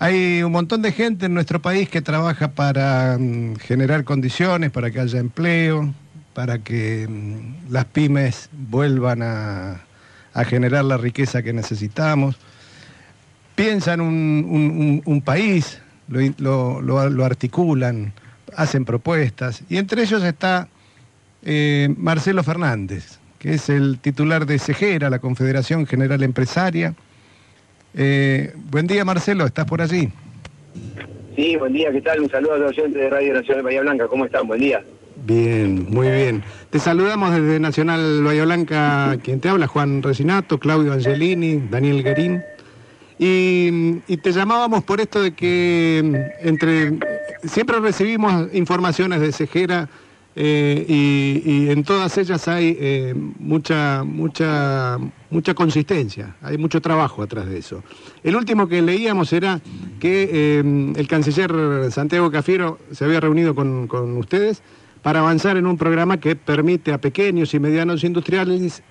Hay un montón de gente en nuestro país que trabaja para mm, generar condiciones, para que haya empleo, para que mm, las pymes vuelvan a, generar la riqueza que necesitamos. Piensan un, un, país, lo, articulan, hacen propuestas, y entre ellos está eh, Marcelo Fernández, que es el titular de CEGERA, la Confederación General Empresaria. Eh, buen día, Marcelo, ¿estás por allí? Sí, buen día, ¿qué tal? Un saludo a los oyentes de Radio Nacional de Bahía Blanca, ¿cómo están? Buen día. Bien, muy bien. Te saludamos desde Nacional Bahía Blanca, quien te habla, Juan Resinato, Claudio Angelini, Daniel Guerín. Y, y, te llamábamos por esto de que entre siempre recibimos informaciones de Cejera eh, y, en todas ellas hay eh, mucha, mucha, mucha consistencia, hay mucho trabajo atrás de eso. El último que leíamos era que eh, el canciller Santiago Cafiero se había reunido con, ustedes para avanzar en un programa que permite a pequeños y medianos industriales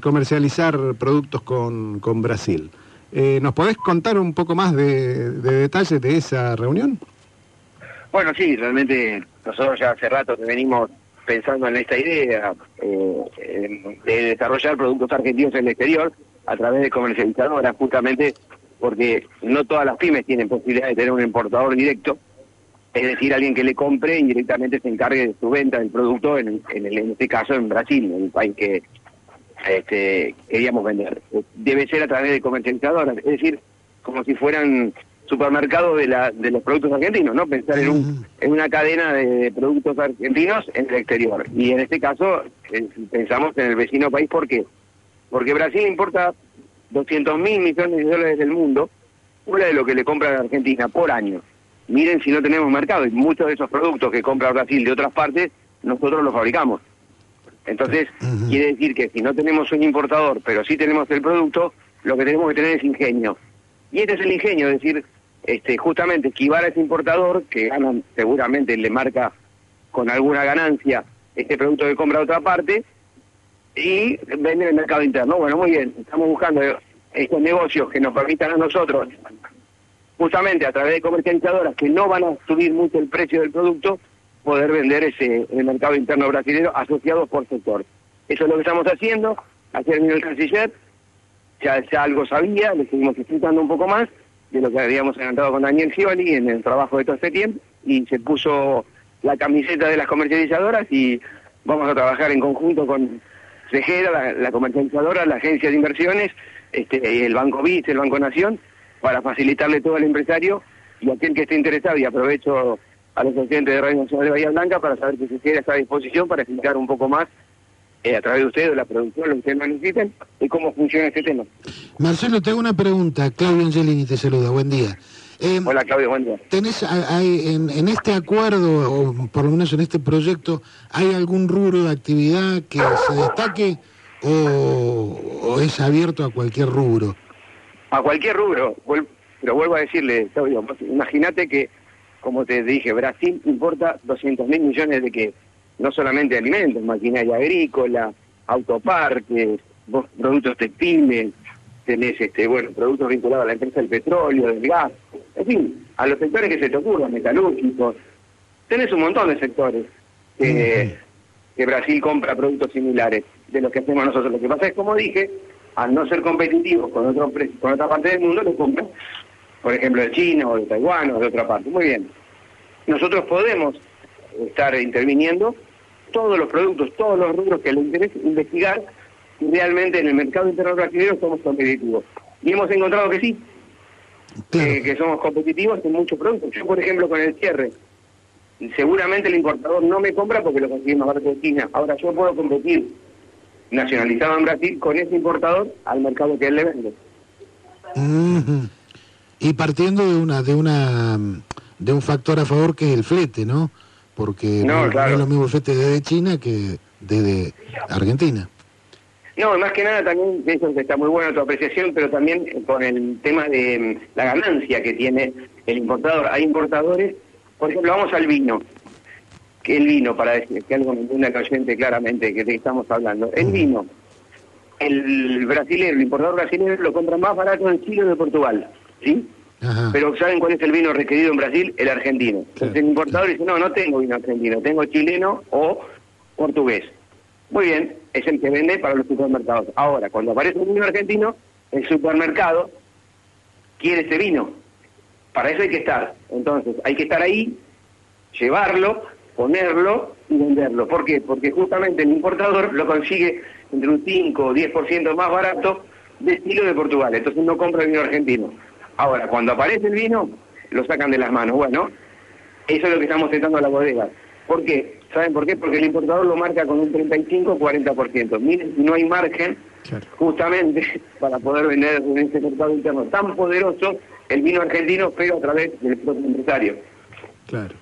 comercializar productos con, con Brasil. ¿Nos podés contar un poco más de detalles de esa reunión? Bueno, sí, realmente nosotros ya hace rato que venimos pensando en esta idea eh, de desarrollar productos argentinos en el exterior a través de comercializadoras, justamente porque no todas las pymes tienen posibilidad de tener un importador directo, es decir, alguien que le compre y directamente se encargue de su venta del producto, en, en, este caso en Brasil, en el país que este, queríamos vender. Debe ser a través de comercializadoras, es decir, como si fueran supermercado de, la, de los productos argentinos, ¿no? Pensar en, un, en una cadena de, productos argentinos en el exterior. Y en este caso eh, pensamos en el vecino país, ¿por qué? Porque Brasil importa 200 mil millones de dólares del mundo, una de lo que le compra a Argentina por año. Miren si no tenemos mercado y muchos de esos productos que compra Brasil de otras partes, nosotros los fabricamos. Entonces, quiere decir que si no tenemos un importador, pero sí tenemos el producto, lo que tenemos que tener es ingenio. Y este es el ingenio, es decir, este, justamente esquivar a ese importador que gana, seguramente le marca con alguna ganancia este producto que compra a otra parte y vende en el mercado interno. Bueno, muy bien, estamos buscando estos negocios que nos permitan a nosotros, justamente a través de comercializadoras que no van a subir mucho el precio del producto, poder vender ese en el mercado interno brasileño asociados por sector. Eso es lo que estamos haciendo. Ayer vino el canciller, ya, ya algo sabía, le seguimos explicando un poco más de lo que habíamos adelantado con Daniel Scioli en el trabajo de todo este tiempo y se puso la camiseta de las comercializadoras y vamos a trabajar en conjunto con Cejera, la, comercializadora, la agencia de inversiones, este, el Banco BIS, el Banco Nación, para facilitarle todo al empresario y a aquel que esté interesado, y aprovecho a los oyentes de Radio Nacional de Bahía Blanca para saber que Cejera está a disposición para explicar un poco más eh, a través de ustedes, de la producción, lo que ustedes necesiten, y cómo funciona este tema. Marcelo, te hago una pregunta. Claudio Angelini te saluda. Buen día. Eh, Hola, Claudio, buen día. ¿Tenés hay, en, este acuerdo, o por lo menos en este proyecto, hay algún rubro de actividad que se destaque o, es abierto a cualquier rubro? A cualquier rubro. Pero vuelvo a decirle, Claudio, imagínate que, como te dije, Brasil importa 200 mil millones de que no solamente alimentos, maquinaria agrícola, autoparques, productos textiles, tenés este, bueno, productos vinculados a la empresa del petróleo, del gas, en fin, a los sectores que se te ocurran, metalúrgicos, tenés un montón de sectores que, Brasil compra productos similares de los que hacemos nosotros. Lo que pasa es, como dije, al no ser competitivos con, otro, con otra parte del mundo, lo compran, por ejemplo, de China o de Taiwán o de otra parte. Muy bien. Nosotros podemos estar interviniendo todos los productos, todos los rubros que le interesa investigar si realmente en el mercado interno brasileño somos competitivos. Y hemos encontrado que sí, que somos competitivos en muchos productos. Yo, por ejemplo, con el cierre, seguramente el importador no me compra porque lo consigue más barato de China. Ahora yo puedo competir nacionalizado en Brasil con ese importador al mercado que él le vende. Y partiendo de una de una de un factor a favor que es el flete, ¿no? Porque no, es lo mismo flete desde China que desde Argentina. No, más que nada también, eso está muy buena tu apreciación, pero también con el tema de mm, la ganancia que tiene el importador. Hay importadores, por ejemplo, vamos al vino. que el vino, para decir que algo me entienda oyente claramente que qué estamos hablando? El vino, el brasileño, el importador brasileño lo compra más barato en Chile o de Portugal, ¿sí? Pero ¿saben cuál es el vino requerido en Brasil? El argentino. Entonces el importador dice, no, no tengo vino argentino, tengo chileno o portugués. Muy bien, es el que vende para los supermercados. Ahora, cuando aparece un vino argentino, el supermercado quiere ese vino. Para eso hay que estar. Entonces, hay que estar ahí, llevarlo, ponerlo y venderlo. ¿Por qué? Porque justamente el importador lo consigue entre un 5 o 10% más barato de estilo de Portugal. Entonces no compra el vino argentino. Ahora, cuando aparece el vino, lo sacan de las manos. Bueno, eso es lo que estamos tentando a la bodega. ¿Por qué? ¿Saben por qué? Porque el importador lo marca con un 35-40%. Miren, no hay margen justamente para poder vender en ese mercado interno tan poderoso el vino argentino, pero a través del propio empresario. Claro.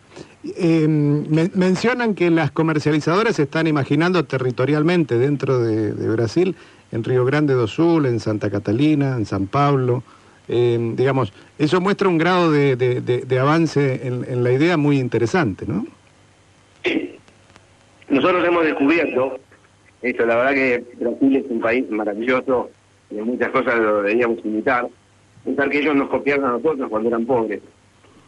Eh, mencionan que las comercializadoras se están imaginando territorialmente dentro de, Brasil, en Río Grande do Sul, en Santa Catalina, en San Pablo. Eh, digamos, eso muestra un grado de, avance en, en, la idea muy interesante, ¿no? Nosotros hemos descubierto esto, la verdad que Brasil es un país maravilloso, en muchas cosas lo deberíamos imitar. Pensar que ellos nos copiaron a nosotros cuando eran pobres.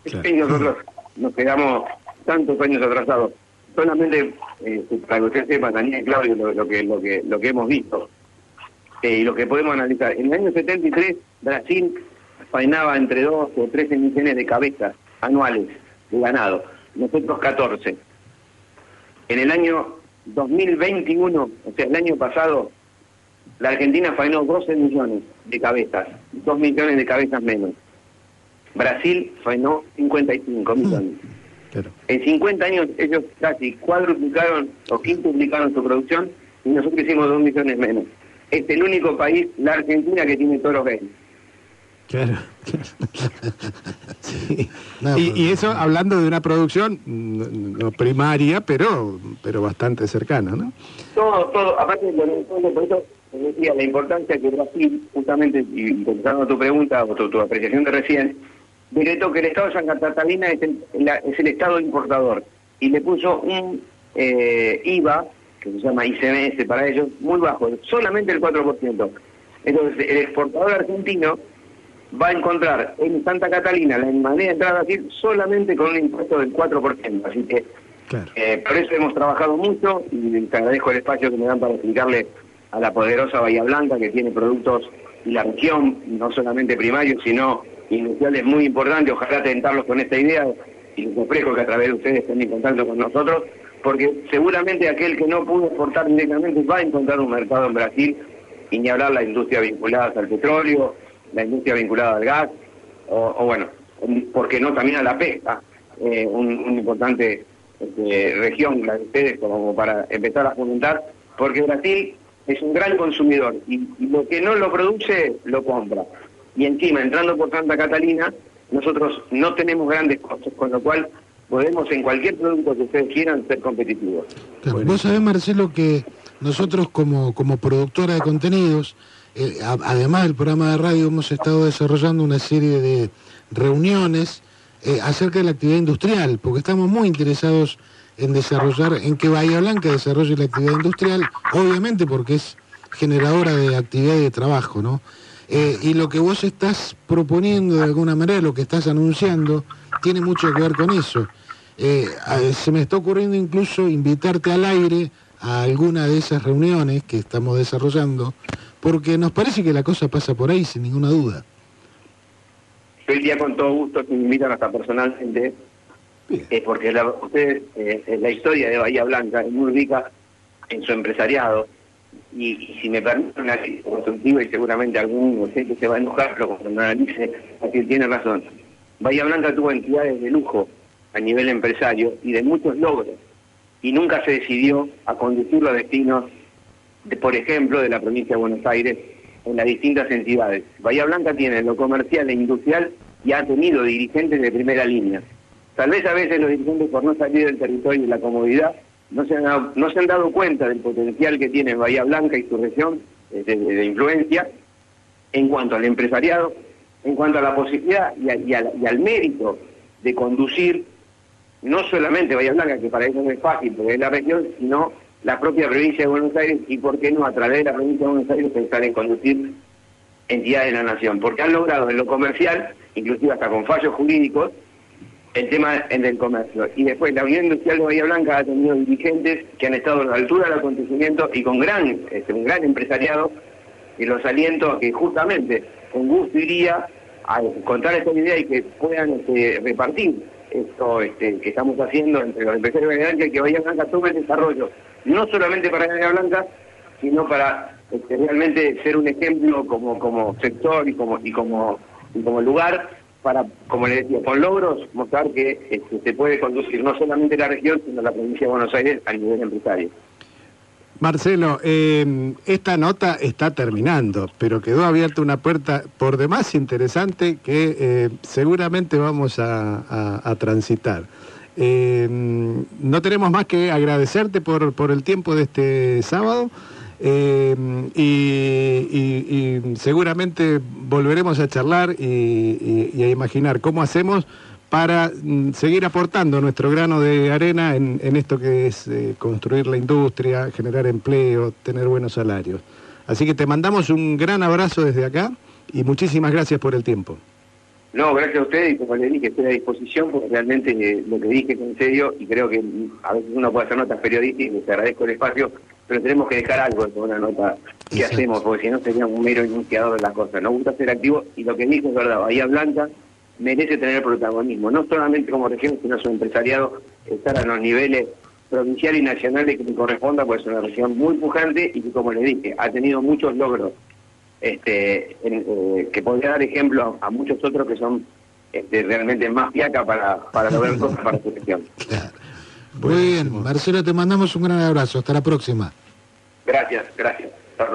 Y nosotros nos quedamos tantos años atrasados. Solamente eh, para que usted sepa, Daniel y Claudio, lo, que, lo, que, lo que hemos visto eh, y lo que podemos analizar. En el año 73, Brasil faenaba entre 2 o 13 millones de cabezas anuales de ganado. Nosotros 14. En el año 2021, o sea, el año pasado, la Argentina faenó 12 millones de cabezas, 2 millones de cabezas menos. Brasil faenó 55 millones. En 50 años ellos casi cuadruplicaron o quintuplicaron su producción y nosotros hicimos 2 millones menos. Es el único país, la Argentina, que tiene todos los bienes. Claro. y, eso hablando de una producción no, primaria, pero pero bastante cercana, ¿no? Todo, todo. Aparte, por eso decía la importancia que Brasil, justamente, y contestando tu pregunta o tu, apreciación de recién, decretó que el Estado de San Catalina es el, es el Estado importador y le puso un eh, IVA, que se llama ICMS para ellos, muy bajo, solamente el 4%. Entonces, el exportador argentino va a encontrar en Santa Catalina la manera de entrar a Brasil solamente con un impuesto del 4%. Así que eh, por eso hemos trabajado mucho y te agradezco el espacio que me dan para explicarle a la poderosa Bahía Blanca que tiene productos y la región, no solamente primarios, sino industriales muy importantes. Ojalá tentarlos con esta idea y les ofrezco que a través de ustedes estén en contacto con nosotros, porque seguramente aquel que no pudo exportar directamente va a encontrar un mercado en Brasil y ni hablar la industria vinculada al petróleo, la industria vinculada al gas, o, bueno, porque no también a la pesca, eh, un, importante este, región, la de ustedes, como para empezar a fomentar, porque Brasil es un gran consumidor y, lo que no lo produce, lo compra. Y encima, entrando por Santa Catalina, nosotros no tenemos grandes costos, con lo cual podemos en cualquier producto que ustedes quieran ser competitivos. Vos sabés, Marcelo, que nosotros como, como productora de contenidos, eh, además del programa de radio, hemos estado desarrollando una serie de reuniones eh, acerca de la actividad industrial, porque estamos muy interesados en desarrollar, en que Bahía Blanca desarrolle la actividad industrial, obviamente porque es generadora de actividad y de trabajo, ¿no? Eh, y lo que vos estás proponiendo de alguna manera, lo que estás anunciando, tiene mucho que ver con eso. Se me está ocurriendo incluso invitarte al aire a alguna de esas reuniones que estamos desarrollando porque nos parece que la cosa pasa por ahí, sin ninguna duda. Yo día con todo gusto me invitan hasta personalmente, eh, porque la, ustedes, eh, la historia de Bahía Blanca es muy rica en su empresariado, y, si me permiten una constructiva, y seguramente algún gente se va a enojar, pero cuando analice, así tiene razón. Bahía Blanca tuvo entidades de lujo a nivel empresario y de muchos logros, y nunca se decidió a conducir los destinos por ejemplo, de la provincia de Buenos Aires en las distintas entidades. Bahía Blanca tiene lo comercial e industrial y ha tenido dirigentes de primera línea. Tal vez a veces los dirigentes por no salir del territorio y la comodidad no se han dado, no se han dado cuenta del potencial que tiene Bahía Blanca y su región eh, de, influencia en cuanto al empresariado, en cuanto a la posibilidad y, y, al, mérito de conducir no solamente Bahía Blanca, que para eso no es fácil porque es la región, sino la propia provincia de Buenos Aires y, ¿por qué no, a través de la provincia de Buenos Aires pensar en conducir entidades de la nación? Porque han logrado en lo comercial inclusive hasta con fallos jurídicos, el tema en el comercio. Y después la Unión Industrial de Bahía Blanca ha tenido dirigentes que han estado a la altura del acontecimiento y con gran, este, un gran empresariado, y los aliento a que justamente con gusto iría a contar esta idea y que puedan este, repartir esto este, que estamos haciendo entre los empresarios de Bahía Blanca que Bahía Blanca tome el desarrollo, no solamente para Bahía Blanca, sino para este, realmente ser un ejemplo como, como sector y como, y como, y como lugar para, como le decía, con logros mostrar que este, se puede conducir no solamente la región, sino la provincia de Buenos Aires a nivel empresario. Marcelo, eh, esta nota está terminando, pero quedó abierta una puerta por demás interesante que eh, seguramente vamos a, transitar. Eh, no tenemos más que agradecerte por, el tiempo de este sábado. y, seguramente volveremos a charlar y, a imaginar cómo hacemos para mm, seguir aportando nuestro grano de arena en, esto que es eh, construir la industria, generar empleo, tener buenos salarios. Así que te mandamos un gran abrazo desde acá y muchísimas gracias por el tiempo. No, gracias a ustedes y como le dije, estoy a disposición porque realmente eh, lo que dije es en serio y creo que mm, a veces uno puede hacer notas periodísticas, les agradezco el espacio, pero tenemos que dejar algo de una nota que hacemos porque si no sería un mero enunciador de las cosas. Nos gusta ser activos y lo que dijo es verdad, Bahía Blanca merece tener protagonismo, no solamente como región, sino su empresariado, estar a los niveles provincial y nacionales que le corresponda, pues es una región muy pujante y que, como le dije, ha tenido muchos logros, este, eh, que podría dar ejemplo a, muchos otros que son este, realmente más fiaca para, para lograr cosas para su región. Muy bien, Marcelo, te mandamos un gran abrazo. Hasta la próxima. Gracias, gracias. Hasta